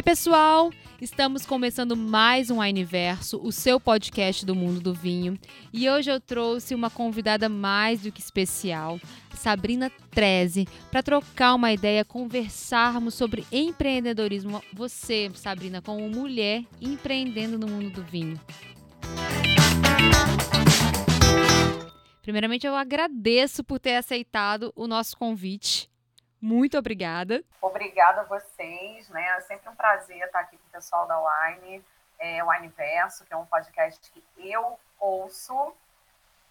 Oi, pessoal! Estamos começando mais um Universo, o seu podcast do mundo do vinho. E hoje eu trouxe uma convidada mais do que especial, Sabrina Treze, para trocar uma ideia, conversarmos sobre empreendedorismo. Você, Sabrina, como mulher empreendendo no mundo do vinho. Primeiramente, eu agradeço por ter aceitado o nosso convite. Muito obrigada. Obrigada a vocês, né? É sempre um prazer estar aqui com o pessoal da Wine, é, o Wineverso, que é um podcast que eu ouço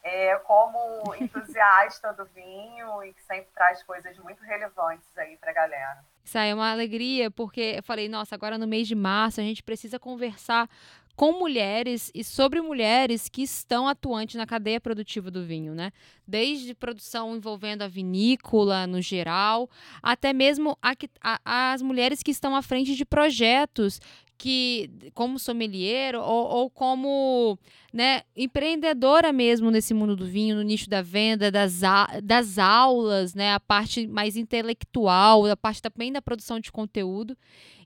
é, como entusiasta do vinho e que sempre traz coisas muito relevantes aí para a galera. Isso aí é uma alegria, porque eu falei, nossa, agora no mês de março a gente precisa conversar com mulheres e sobre mulheres que estão atuantes na cadeia produtiva do vinho, né? Desde produção envolvendo a vinícola no geral, até mesmo a, a, as mulheres que estão à frente de projetos que como sommelier ou, ou, como né, empreendedora mesmo nesse mundo do vinho, no nicho da venda, das, das aulas, né, a parte mais intelectual, a parte também da produção de conteúdo.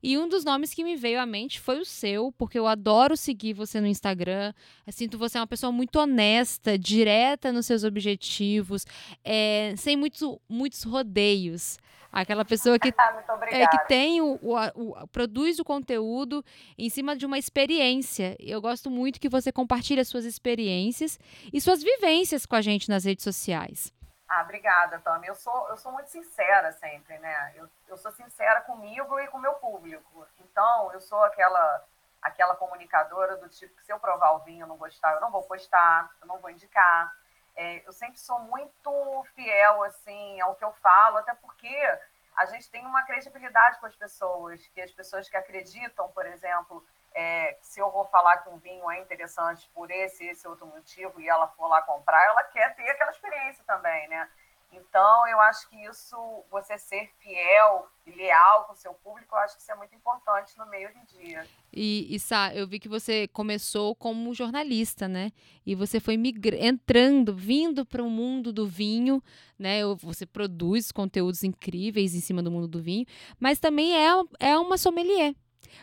E um dos nomes que me veio à mente foi o seu, porque eu adoro seguir você no Instagram. Eu sinto você é uma pessoa muito honesta, direta nos seus objetivos, é, sem muitos, muitos rodeios. Aquela pessoa que, é, que tem o, o, o, produz o conteúdo em cima de uma experiência. Eu gosto muito que você compartilhe suas experiências e suas vivências com a gente nas redes sociais. Ah, obrigada, Tami. Eu sou, eu sou muito sincera sempre, né? Eu, eu sou sincera comigo e com o meu público. Então, eu sou aquela aquela comunicadora do tipo que se eu provar o vinho e não gostar, eu não vou postar, eu não vou indicar. É, eu sempre sou muito fiel assim ao que eu falo, até porque a gente tem uma credibilidade com as pessoas, que as pessoas que acreditam, por exemplo, é, se eu vou falar que um vinho é interessante por esse esse outro motivo e ela for lá comprar, ela quer ter aquela experiência também, né? Então, eu acho que isso, você ser fiel e leal com o seu público, eu acho que isso é muito importante no meio de dia. E, e Sá, eu vi que você começou como jornalista, né? E você foi entrando, vindo para o mundo do vinho, né? Você produz conteúdos incríveis em cima do mundo do vinho, mas também é, é uma sommelier.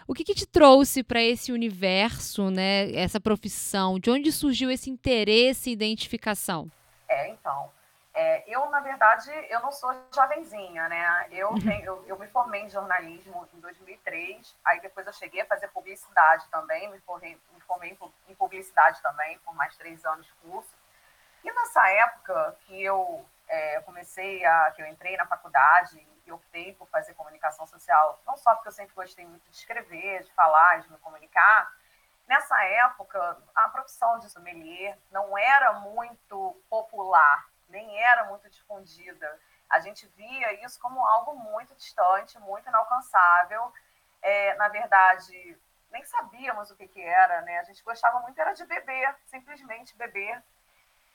O que, que te trouxe para esse universo, né? Essa profissão? De onde surgiu esse interesse e identificação? É, então é, eu, na verdade, eu não sou jovenzinha, né? Eu, uhum. tenho, eu, eu, me formei em jornalismo em 2003, aí depois eu cheguei a fazer publicidade também, me formei, me formei em publicidade também, por mais três anos de curso. E nessa época que eu é, comecei a, que eu entrei na faculdade e optei por fazer comunicação social, não só porque eu sempre gostei muito de escrever, de falar, de me comunicar, nessa época a profissão de sommelier não era muito popular nem era muito difundida. A gente via isso como algo muito distante, muito inalcançável. É, na verdade, nem sabíamos o que, que era, né? A gente gostava muito era de beber, simplesmente beber.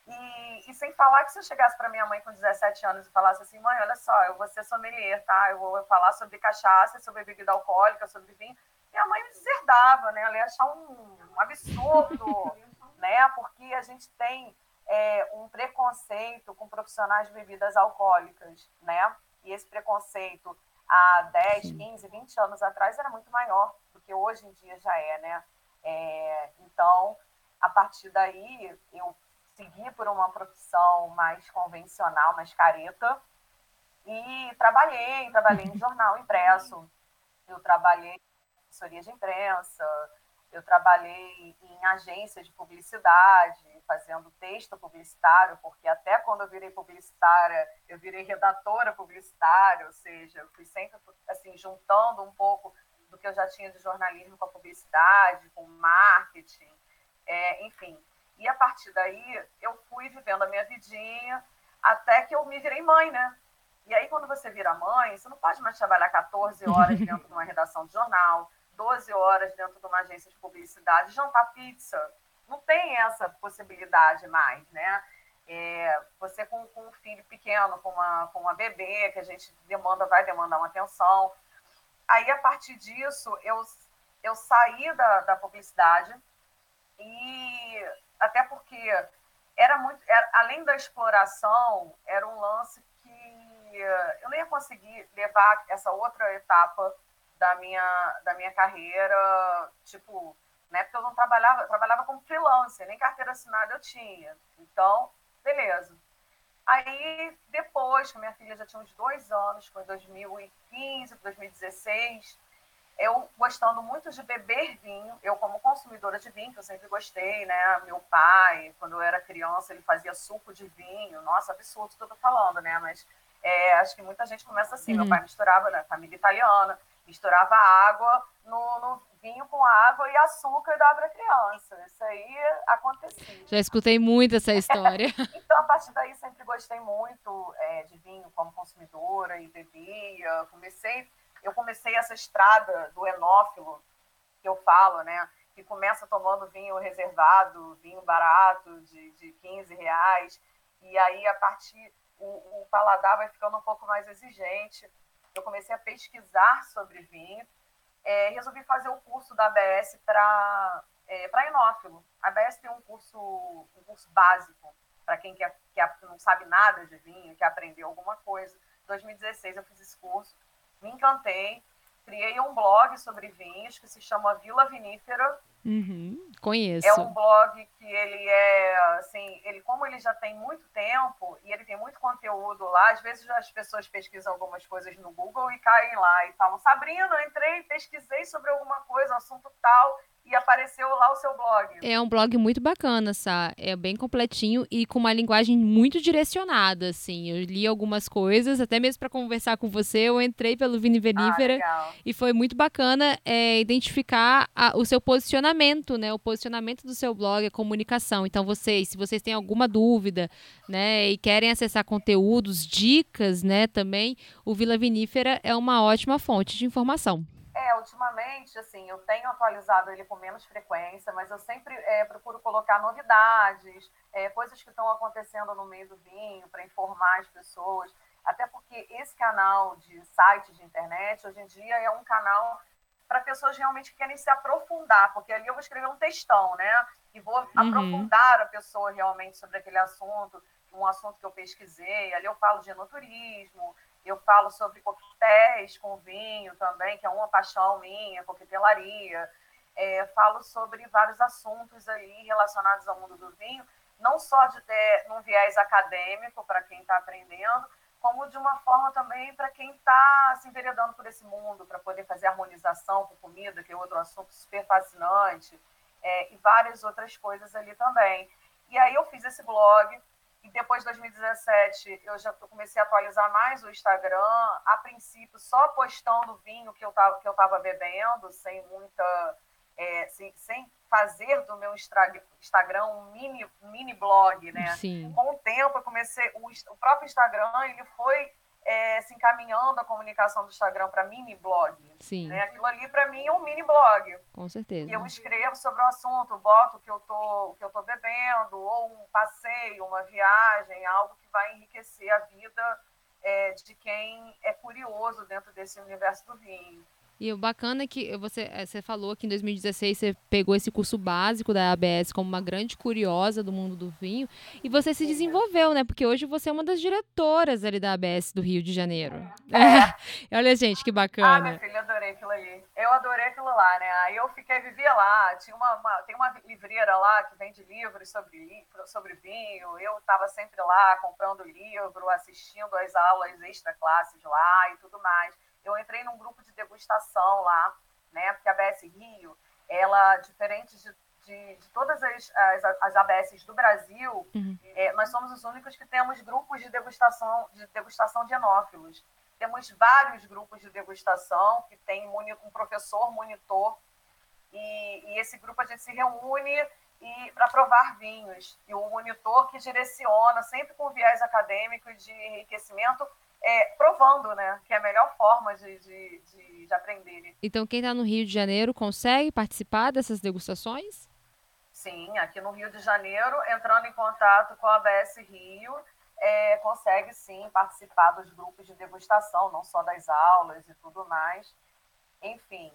E, e sem falar que se eu chegasse para minha mãe com 17 anos e falasse assim, mãe, olha só, eu vou ser sommelier, tá? Eu vou falar sobre cachaça, sobre bebida alcoólica, sobre vinho. Minha mãe me deserdava, né? Ela ia achar um, um absurdo, né? Porque a gente tem é, um preconceito com profissionais de bebidas alcoólicas, né? E esse preconceito há 10, 15, 20 anos atrás era muito maior do que hoje em dia já é, né? É, então, a partir daí, eu segui por uma profissão mais convencional, mais careta, e trabalhei, trabalhei em jornal impresso, eu trabalhei em assessoria de imprensa, eu trabalhei em agência de publicidade, fazendo texto publicitário, porque até quando eu virei publicitária, eu virei redatora publicitária, ou seja, eu fui sempre assim juntando um pouco do que eu já tinha de jornalismo com a publicidade, com marketing, é, enfim. E a partir daí eu fui vivendo a minha vidinha até que eu me virei mãe, né? E aí, quando você vira mãe, você não pode mais trabalhar 14 horas dentro de uma redação de jornal, 12 horas dentro de uma agência de publicidade, jantar pizza não tem essa possibilidade mais, né? É, você com, com, um filho pequeno, com uma, com uma bebê, que a gente demanda, vai demandar uma atenção. Aí, a partir disso, eu, eu saí da, da publicidade e até porque era muito, era, além da exploração, era um lance que eu não ia conseguir levar essa outra etapa da minha, da minha carreira, tipo, né? Porque eu não trabalhava, eu trabalhava como freelancer, nem carteira assinada eu tinha. Então, beleza. Aí, depois que minha filha já tinha uns dois anos, foi 2015, 2016, eu gostando muito de beber vinho, eu como consumidora de vinho, que eu sempre gostei, né? Meu pai, quando eu era criança, ele fazia suco de vinho. Nossa, absurdo que eu tô falando, né? Mas é, acho que muita gente começa assim. Uhum. Meu pai misturava, né? Família italiana, misturava água no, no vinho com água e açúcar e dava para criança. Isso aí acontecia. Já escutei muito essa história. então, a partir daí, sempre gostei muito é, de vinho como consumidora e bebia. Comecei eu comecei essa estrada do enófilo, que eu falo, né? Que começa tomando vinho reservado, vinho barato, de, de 15 reais, e aí a partir o, o paladar vai ficando um pouco mais exigente. Eu comecei a pesquisar sobre vinho, é, resolvi fazer o curso da ABS para é, para enófilo. A ABS tem um curso, um curso básico para quem quer, quer, não sabe nada de vinho, quer aprender alguma coisa. Em 2016 eu fiz esse curso me encantei, criei um blog sobre vinhos que se chama Vila Vinífera. Uhum, conheço. É um blog que ele é, assim, ele como ele já tem muito tempo e ele tem muito conteúdo lá, às vezes as pessoas pesquisam algumas coisas no Google e caem lá e falam, Sabrina, entrei, pesquisei sobre alguma coisa, assunto tal, e apareceu lá o seu blog. É um blog muito bacana, Sá. É bem completinho e com uma linguagem muito direcionada, assim. Eu li algumas coisas, até mesmo para conversar com você, eu entrei pelo Vini Venífera ah, e foi muito bacana é, identificar a, o seu posicionamento, né? O posicionamento do seu blog, a comunicação. Então, vocês, se vocês têm alguma dúvida, né, e querem acessar conteúdos, dicas, né, também, o Vila Vinífera é uma ótima fonte de informação. É, ultimamente, assim, eu tenho atualizado ele com menos frequência, mas eu sempre é, procuro colocar novidades, é, coisas que estão acontecendo no meio do vinho, para informar as pessoas. Até porque esse canal de site de internet, hoje em dia, é um canal para pessoas realmente que querem se aprofundar, porque ali eu vou escrever um textão, né? E vou uhum. aprofundar a pessoa realmente sobre aquele assunto, um assunto que eu pesquisei. Ali eu falo de enoturismo, eu falo sobre coquetéis com vinho também, que é uma paixão minha, coquetelaria. É, falo sobre vários assuntos aí relacionados ao mundo do vinho, não só de num viés acadêmico para quem está aprendendo, como de uma forma também para quem está se enveredando por esse mundo, para poder fazer harmonização com comida, que é outro assunto super fascinante, é, e várias outras coisas ali também. E aí eu fiz esse blog, e depois de 2017, eu já comecei a atualizar mais o Instagram, a princípio só postando vinho que eu estava que eu tava bebendo, sem muita é, sem, sem fazer do meu Instagram um mini, mini blog, né? Sim. Com o tempo eu comecei o, o próprio Instagram, ele foi é, se encaminhando a comunicação do Instagram para mini blog. Sim. Né? Aquilo ali para mim é um mini blog. Com certeza. E eu escrevo sobre o assunto, boto o que eu tô, o que eu tô bebendo, ou um passeio, uma viagem, algo que vai enriquecer a vida é, de quem é curioso dentro desse universo do vinho. E o bacana é que você, eh, você falou que em 2016 você pegou esse curso básico da ABS como uma grande curiosa do mundo do vinho e você se desenvolveu, né? Porque hoje você é uma das diretoras ali da ABS do Rio de Janeiro. É. Olha, gente, que bacana. Ah, minha filha, adorei aquilo ali. Eu adorei aquilo lá, né? Aí eu fiquei, vivia lá. Tinha uma, uma tem uma livreira lá que vende livros sobre, sobre vinho. Eu estava sempre lá comprando livro, assistindo às aulas extra classes lá e tudo mais eu entrei num grupo de degustação lá, né? Porque a ABS Rio, ela, diferente de, de, de todas as, as, as, ABS do Brasil, uhum. é, nós somos os únicos que temos grupos de degustação de, degustação de enófilos. Temos vários grupos de degustação que tem um professor monitor e, e esse grupo a gente se reúne e para provar vinhos. E o monitor que direciona, sempre com viés acadêmico de enriquecimento, é, provando, né? Que é a melhor forma de, de, de, de aprender. Então, quem está no Rio de Janeiro consegue participar dessas degustações? Sim, aqui no Rio de Janeiro, entrando em contato com a ABS Rio, é, consegue sim participar dos grupos de degustação, não só das aulas e tudo mais. Enfim.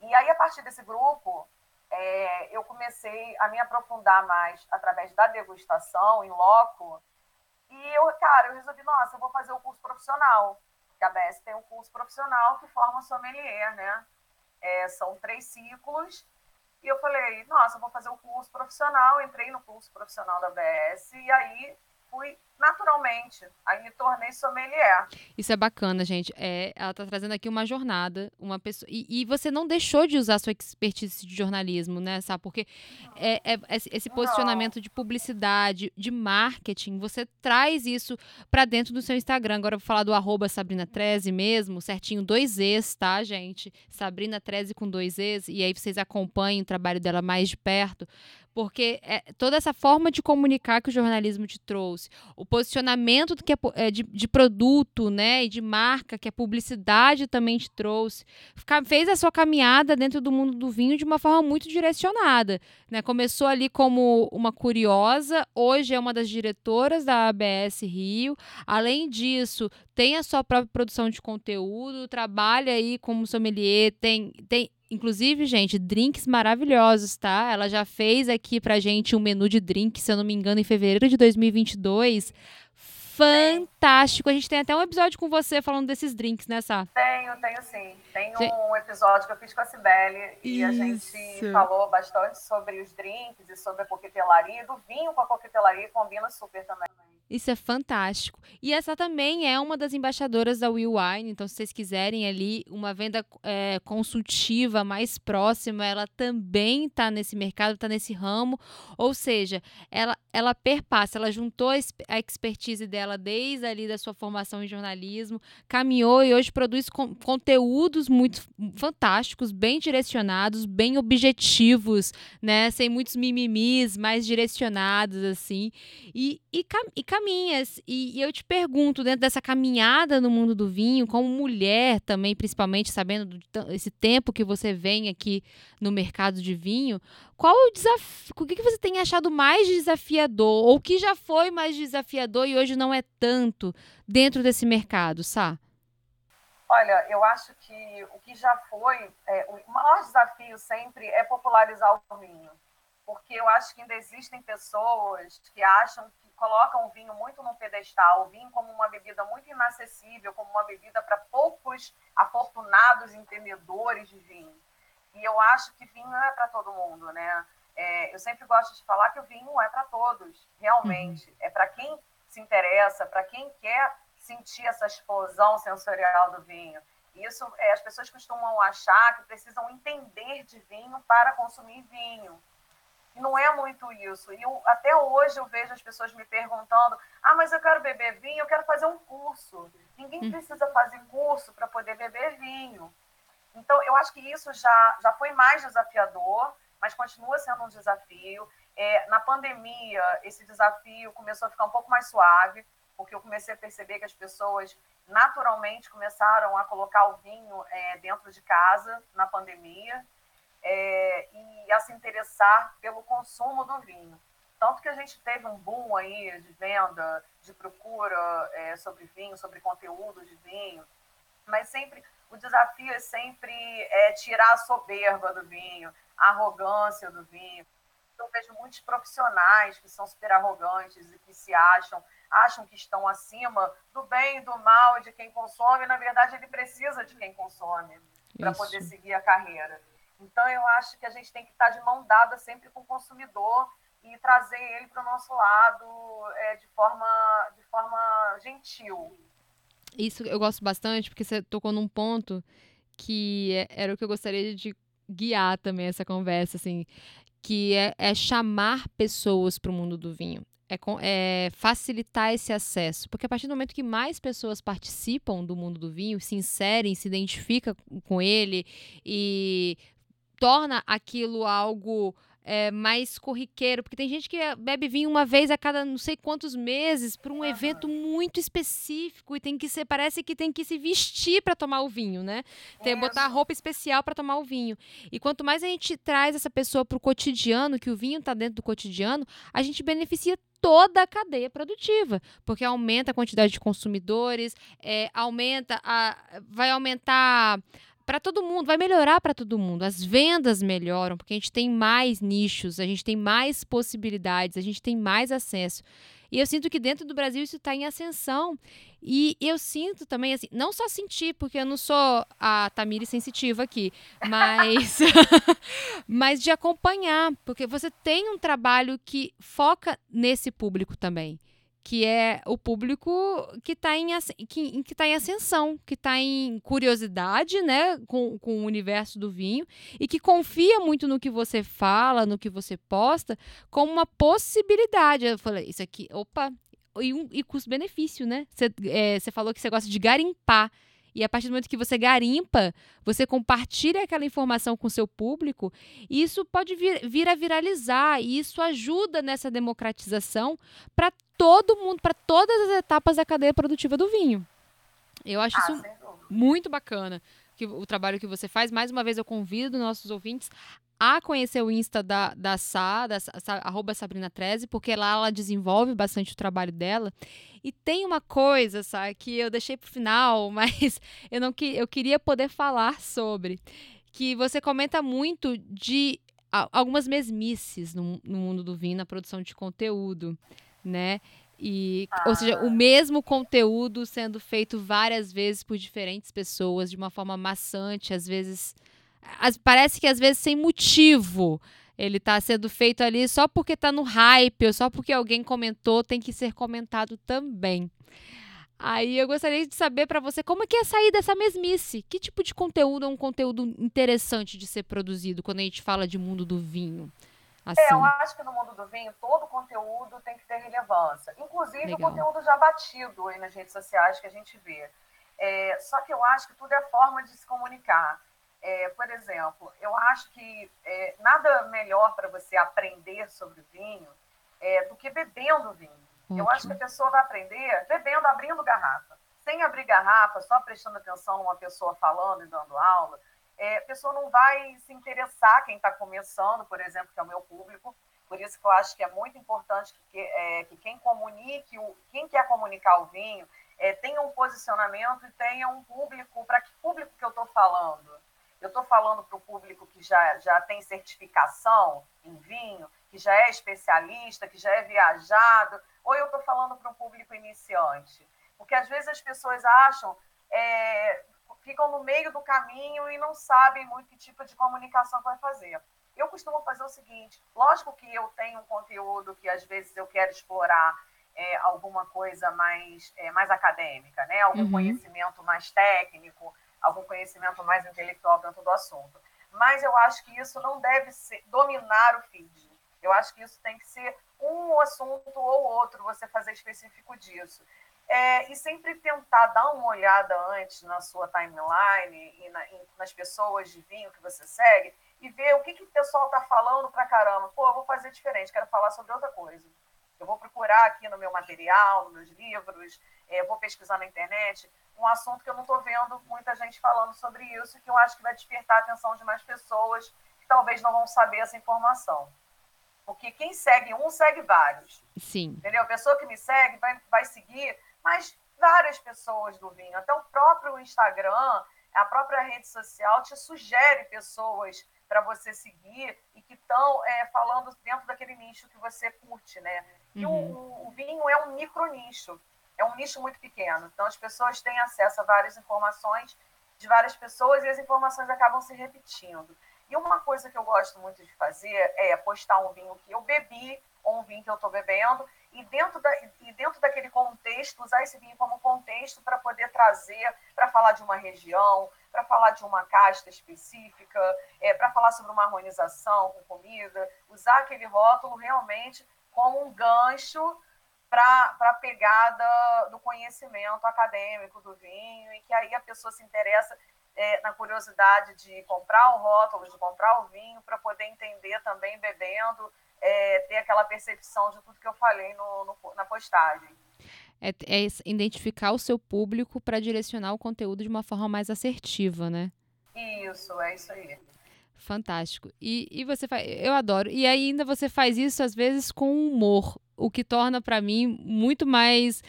E aí, a partir desse grupo, é, eu comecei a me aprofundar mais através da degustação em loco e eu, cara, eu resolvi, nossa, eu vou fazer o curso profissional. que a BS tem um curso profissional que forma sommelier, né? É, são três ciclos. E eu falei, nossa, eu vou fazer o curso profissional. Entrei no curso profissional da BS e aí fui naturalmente. Aí me tornei sommelier. Isso é bacana, gente. É, ela está trazendo aqui uma jornada, uma pessoa. E, e, você não deixou de usar sua expertise de jornalismo, né? Sabe? Porque é, é, esse posicionamento não. de publicidade, de marketing, você traz isso para dentro do seu Instagram. Agora eu vou falar do arroba Sabrina Treze mesmo, certinho, dois Es, tá, gente? Sabrina Treze com dois Es, e aí vocês acompanhem o trabalho dela mais de perto porque é, toda essa forma de comunicar que o jornalismo te trouxe, o posicionamento que é, é, de, de, produto, né, e de marca que a publicidade também te trouxe, fez a sua caminhada dentro do mundo do vinho de uma forma muito direcionada, né? Começou ali como uma curiosa, hoje é uma das diretoras da ABS Rio. Além disso, tem a sua própria produção de conteúdo, trabalha aí como sommelier, tem, tem Inclusive, gente, drinks maravilhosos, tá? Ela já fez aqui pra gente um menu de drinks, se eu não me engano, em fevereiro de 2022 fantástico. A gente tem até um episódio com você falando desses drinks, né, Sá? Tenho, tenho sim. Tem um episódio que eu fiz com a Cibele e a gente falou bastante sobre os drinks e sobre a coquetelaria. Do vinho com a coquetelaria combina super também. Isso é fantástico. E essa também é uma das embaixadoras da Will Wine. Então, se vocês quiserem ali uma venda é, consultiva mais próxima, ela também está nesse mercado, está nesse ramo. Ou seja, ela, ela perpassa, ela juntou a expertise dela desde ali da sua formação em jornalismo, caminhou e hoje produz con conteúdos muito fantásticos, bem direcionados, bem objetivos, né? Sem muitos mimimis, mais direcionados, assim. E, e, cam e caminhas. E, e, eu te pergunto, dentro dessa caminhada no mundo do vinho, como mulher também, principalmente sabendo esse tempo que você vem aqui no mercado de vinho, qual o desafio? O que, que você tem achado mais desafiador? Ou que já foi mais desafiador e hoje não é tanto dentro desse mercado, Sá? Olha, eu acho que o que já foi, é, o maior desafio sempre é popularizar o vinho. Porque eu acho que ainda existem pessoas que acham colocam o vinho muito no pedestal, o vinho como uma bebida muito inacessível, como uma bebida para poucos afortunados entendedores de vinho. E eu acho que vinho é para todo mundo, né? É, eu sempre gosto de falar que o vinho é para todos, realmente. Uhum. É para quem se interessa, para quem quer sentir essa explosão sensorial do vinho. Isso é, as pessoas costumam achar que precisam entender de vinho para consumir vinho. E não é muito isso. E eu, até hoje eu vejo as pessoas me perguntando: ah, mas eu quero beber vinho, eu quero fazer um curso. Ninguém hum. precisa fazer curso para poder beber vinho. Então, eu acho que isso já, já foi mais desafiador, mas continua sendo um desafio. É, na pandemia, esse desafio começou a ficar um pouco mais suave, porque eu comecei a perceber que as pessoas naturalmente começaram a colocar o vinho é, dentro de casa na pandemia é, e a se interessar pelo consumo do vinho. Tanto que a gente teve um boom aí de venda, de procura é, sobre vinho, sobre conteúdo de vinho, mas sempre o desafio é sempre é, tirar a soberba do vinho, a arrogância do vinho. Eu vejo muitos profissionais que são super arrogantes e que se acham, acham que estão acima do bem e do mal de quem consome. Na verdade, ele precisa de quem consome para poder seguir a carreira. Então, eu acho que a gente tem que estar de mão dada sempre com o consumidor e trazer ele para o nosso lado é, de, forma, de forma gentil. Isso eu gosto bastante, porque você tocou num ponto que é, era o que eu gostaria de guiar também essa conversa, assim, que é, é chamar pessoas para o mundo do vinho. É, é, facilitar esse acesso. Porque a partir do momento que mais pessoas participam do mundo do vinho, se inserem, se identificam com ele e torna aquilo algo é, mais corriqueiro, porque tem gente que bebe vinho uma vez a cada não sei quantos meses para um evento muito específico e tem que ser, parece que tem que se vestir para tomar o vinho, né? Tem botar roupa especial para tomar o vinho. E quanto mais a gente traz essa pessoa para o cotidiano, que o vinho está dentro do cotidiano, a gente beneficia toda a cadeia produtiva, porque aumenta a quantidade de consumidores, é, aumenta a, vai aumentar para todo mundo, vai melhorar para todo mundo. As vendas melhoram, porque a gente tem mais nichos, a gente tem mais possibilidades, a gente tem mais acesso. E eu sinto que dentro do Brasil isso está em ascensão. E eu sinto também, assim, não só sentir, porque eu não sou a Tamiri sensitiva aqui, mas, mas de acompanhar, porque você tem um trabalho que foca nesse público também que é o público que está em, que, que tá em ascensão, que está em curiosidade né, com, com o universo do vinho e que confia muito no que você fala, no que você posta, como uma possibilidade. Eu falei, isso aqui, opa, e, um, e custo-benefício, né? Você é, falou que você gosta de garimpar. E a partir do momento que você garimpa, você compartilha aquela informação com o seu público, e isso pode vir, vir a viralizar, e isso ajuda nessa democratização para todo mundo, para todas as etapas da cadeia produtiva do vinho. Eu acho ah, isso muito bacana que o trabalho que você faz. Mais uma vez, eu convido nossos ouvintes a conhecer o Insta da, da Sá, da, arroba Sabrina 13, porque lá ela desenvolve bastante o trabalho dela. E tem uma coisa, sabe, que eu deixei pro final, mas eu não que eu queria poder falar sobre. Que você comenta muito de algumas mesmices no, no mundo do vinho, na produção de conteúdo, né? E, ah. Ou seja, o mesmo conteúdo sendo feito várias vezes por diferentes pessoas, de uma forma maçante, às vezes as, parece que às vezes sem motivo. Ele está sendo feito ali só porque está no hype, ou só porque alguém comentou, tem que ser comentado também. Aí eu gostaria de saber para você como é que é sair dessa mesmice. Que tipo de conteúdo é um conteúdo interessante de ser produzido quando a gente fala de mundo do vinho? Assim. É, eu acho que no mundo do vinho todo conteúdo tem que ter relevância. Inclusive Legal. o conteúdo já batido aí nas redes sociais que a gente vê. É, só que eu acho que tudo é forma de se comunicar. É, por exemplo, eu acho que é, nada melhor para você aprender sobre vinho é, do que bebendo vinho. Eu acho que a pessoa vai aprender bebendo, abrindo garrafa. Sem abrir garrafa, só prestando atenção numa pessoa falando e dando aula, é, a pessoa não vai se interessar, quem está começando, por exemplo, que é o meu público. Por isso que eu acho que é muito importante que, é, que quem comunique, o, quem quer comunicar o vinho, é, tenha um posicionamento e tenha um público. Para que público que eu estou falando? Eu estou falando para o público que já, já tem certificação em vinho, que já é especialista, que já é viajado, ou eu estou falando para um público iniciante? Porque às vezes as pessoas acham, é, ficam no meio do caminho e não sabem muito que tipo de comunicação vai fazer. Eu costumo fazer o seguinte: lógico que eu tenho um conteúdo que às vezes eu quero explorar é, alguma coisa mais, é, mais acadêmica, né? algum uhum. conhecimento mais técnico, algum conhecimento mais intelectual dentro do assunto. Mas eu acho que isso não deve ser, dominar o feed. Eu acho que isso tem que ser um assunto ou outro, você fazer específico disso. É, e sempre tentar dar uma olhada antes na sua timeline e, na, e nas pessoas de vinho que você segue e ver o que, que o pessoal está falando para caramba. Pô, eu vou fazer diferente, quero falar sobre outra coisa. Eu vou procurar aqui no meu material, nos meus livros, é, vou pesquisar na internet um assunto que eu não estou vendo muita gente falando sobre isso, que eu acho que vai despertar a atenção de mais pessoas que talvez não vão saber essa informação. Porque quem segue um, segue vários. Sim. Entendeu? A pessoa que me segue vai, vai seguir, mas várias pessoas do vinho. Até o próprio Instagram, a própria rede social te sugere pessoas para você seguir e que estão é, falando dentro daquele nicho que você curte, né? E uhum. o, o, vinho é um micro nicho é um nicho muito pequeno. Então, as pessoas têm acesso a várias informações de várias pessoas e as informações acabam se repetindo. E uma coisa que eu gosto muito de fazer é postar um vinho que eu bebi ou um vinho que eu estou bebendo e dentro, da, e dentro daquele contexto, usar esse vinho como contexto para poder trazer, para falar de uma região, para falar de uma casta específica, é, para falar sobre uma harmonização com comida, usar aquele rótulo realmente como um gancho para a pegada do conhecimento acadêmico do vinho, e que aí a pessoa se interessa é, na curiosidade de comprar o rótulo, de comprar o vinho, para poder entender também, bebendo, é, ter aquela percepção de tudo que eu falei no, no na postagem. É, é, identificar o seu público para direcionar o conteúdo de uma forma mais assertiva, né? Isso, é isso aí. Fantástico. E, e você faz. Eu adoro. E ainda você faz isso, às vezes, com humor o que torna para mim muito mais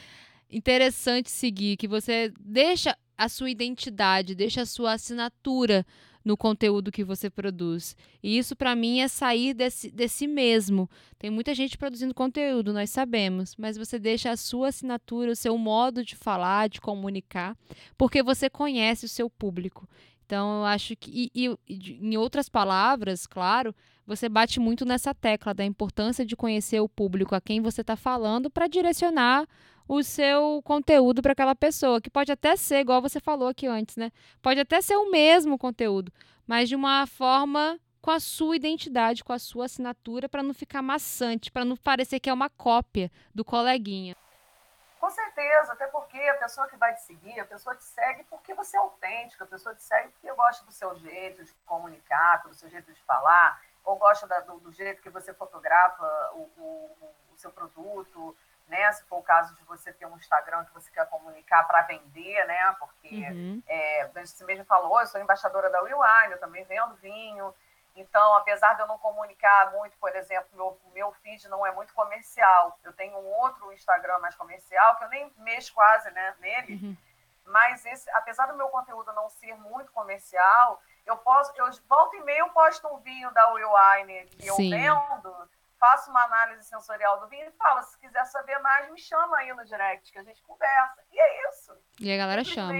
interessante seguir, que você deixa a sua identidade, deixa a sua assinatura no conteúdo que você produz. E isso, para mim, é sair desse, desse mesmo. Tem muita gente produzindo conteúdo, nós sabemos, mas você deixa a sua assinatura, o seu modo de falar, de comunicar, porque você conhece o seu público. Então, eu acho que, e, e, em outras palavras, claro, você bate muito nessa tecla da importância de conhecer o público a quem você está falando para direcionar o seu conteúdo para aquela pessoa, que pode até ser, igual você falou aqui antes, né? Pode até ser o mesmo conteúdo, mas de uma forma com a sua identidade, com a sua assinatura, para não ficar maçante, para não parecer que é uma cópia do coleguinha. Com certeza, até porque a pessoa que vai te seguir, a pessoa te segue porque você é autêntica, a pessoa te segue porque gosta do seu jeito de comunicar, do seu jeito de falar, ou gosta da, do, do, jeito que você fotografa o, o, o, seu produto, né? Se for o caso de você ter um Instagram que você quer comunicar para vender, né? Porque uhum. é, você mesmo falou, eu sou embaixadora da Wine, eu também vendo vinho. Então, apesar de eu não comunicar muito, por exemplo, meu, meu feed não é muito comercial. Eu tenho um outro Instagram mais comercial, que eu nem mexo quase né, nele. Uhum. Mas esse, apesar do meu conteúdo não ser muito comercial, eu posso, eu volta e meia eu posto um vinho da Will Wine que eu vendo, faço uma análise sensorial do vinho e falo, se quiser saber mais, me chama aí no direct, que a gente conversa. E é isso. E a galera chama.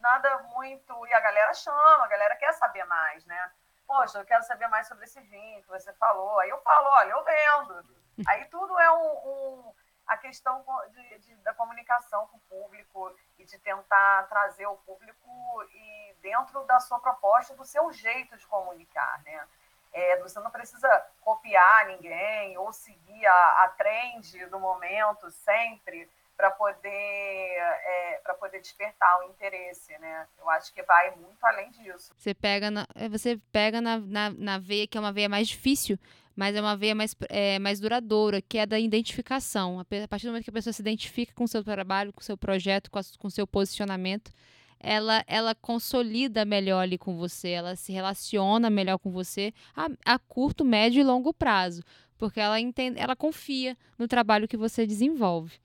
Nada muito. E a galera chama, a galera quer saber mais, né? Poxa, eu quero saber mais sobre esse vinho que você falou. Aí eu falo, olha, eu vendo. Aí tudo é um, um a questão de, de, da comunicação com o público e de tentar trazer o público e dentro da sua proposta, do seu jeito de comunicar, né? É, você não precisa copiar ninguém ou seguir a, a trend do momento sempre para poder é, para poder despertar o interesse, né? Eu acho que vai muito além disso. Você pega na, é, você pega na, na, na veia que é uma veia mais difícil, mas é uma veia mais, é, mais duradoura, que é da identificação. A partir do momento que a pessoa se identifica com o seu trabalho, com o seu projeto, com, o seu posicionamento, ela, ela consolida melhor ali com você, ela se relaciona melhor com você a, a curto, médio e longo prazo, porque ela entende, ela confia no trabalho que você desenvolve.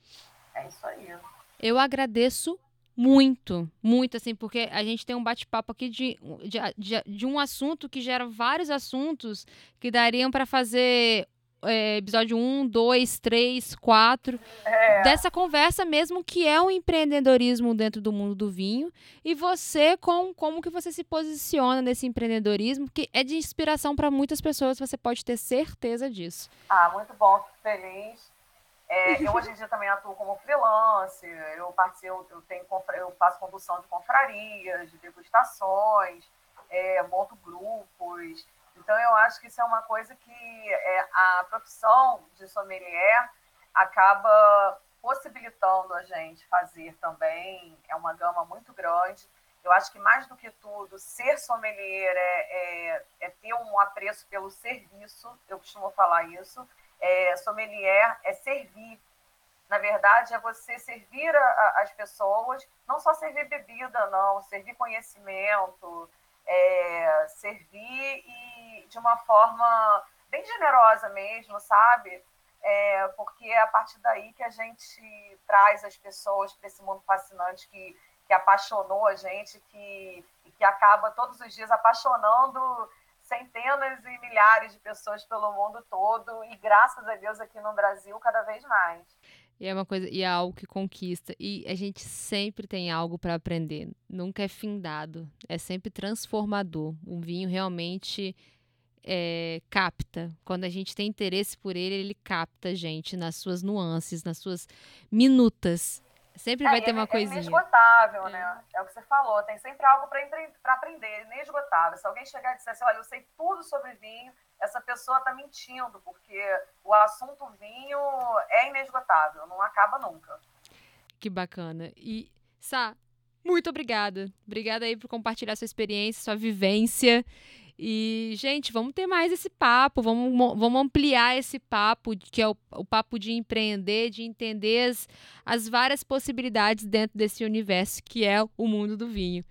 É isso aí. Eu agradeço muito, muito, assim, porque a gente tem um bate-papo aqui de, de, de, de, um assunto que gera vários assuntos que dariam para fazer é, episódio 1, 2, 3, 4, dessa conversa mesmo que é o um empreendedorismo dentro do mundo do vinho e você com como que você se posiciona nesse empreendedorismo que é de inspiração para muitas pessoas, você pode ter certeza disso. Ah, muito bom, feliz. É, eu hoje em dia também atuo como freelance, eu participo, eu, tenho, eu faço condução de confrarias, de degustações, é, monto grupos. Então eu acho que isso é uma coisa que é, a profissão de sommelier acaba possibilitando a gente fazer também, é uma gama muito grande. Eu acho que mais do que tudo, ser sommelier é, é, é ter um apreço pelo serviço, eu costumo falar isso, é, sommelier é servir. Na verdade, é você servir a, a, as pessoas, não só servir bebida, não, servir conhecimento, é, servir e de uma forma bem generosa mesmo, sabe? É, porque é a partir daí que a gente traz as pessoas para esse mundo fascinante que, que apaixonou a gente, que, que acaba todos os dias apaixonando centenas e milhares de pessoas pelo mundo todo e graças a Deus aqui no Brasil cada vez mais. E é uma coisa, e é algo que conquista. E a gente sempre tem algo para aprender. Nunca é findado. É sempre transformador. O vinho realmente é, capta. Quando a gente tem interesse por ele, ele capta a gente nas suas nuances, nas suas minutas. Sempre é, vai ter uma é, coisinha. É inesgotável, é. né? É o que você falou. Tem sempre algo para aprender, inesgotável. Se alguém chegar e disser assim, olha, eu sei tudo sobre vinho, essa pessoa está mentindo, porque o assunto vinho é inesgotável, não acaba nunca. Que bacana. E, Sá, muito obrigada. Obrigada aí por compartilhar sua experiência, sua vivência. E, gente, vamos ter mais esse papo, vamos, vamos ampliar esse papo, que é o, o papo de empreender, de entender as, as várias possibilidades dentro desse universo que é o mundo do vinho.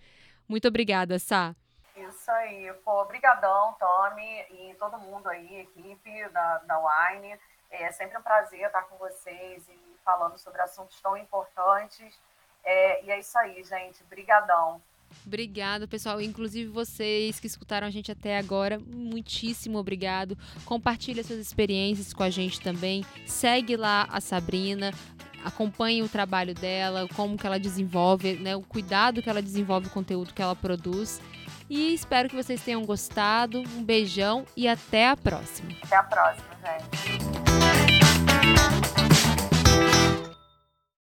Muito obrigada, Sá. Isso aí, pô, obrigadão, Tommy, e todo mundo aí, equipe da, da Wine. É sempre um prazer estar com vocês e falando sobre assuntos tão importantes. É, e é isso aí, gente. Brigadão. Obrigada, pessoal. Inclusive vocês que escutaram a gente até agora, muitíssimo obrigado. Compartilha suas experiências com a gente também. Segue lá a Sabrina, acompanhe o trabalho dela, como que ela desenvolve, né, o cuidado que ela desenvolve o conteúdo que ela produz. E espero que vocês tenham gostado. Um beijão e até a próxima. Até a próxima, gente.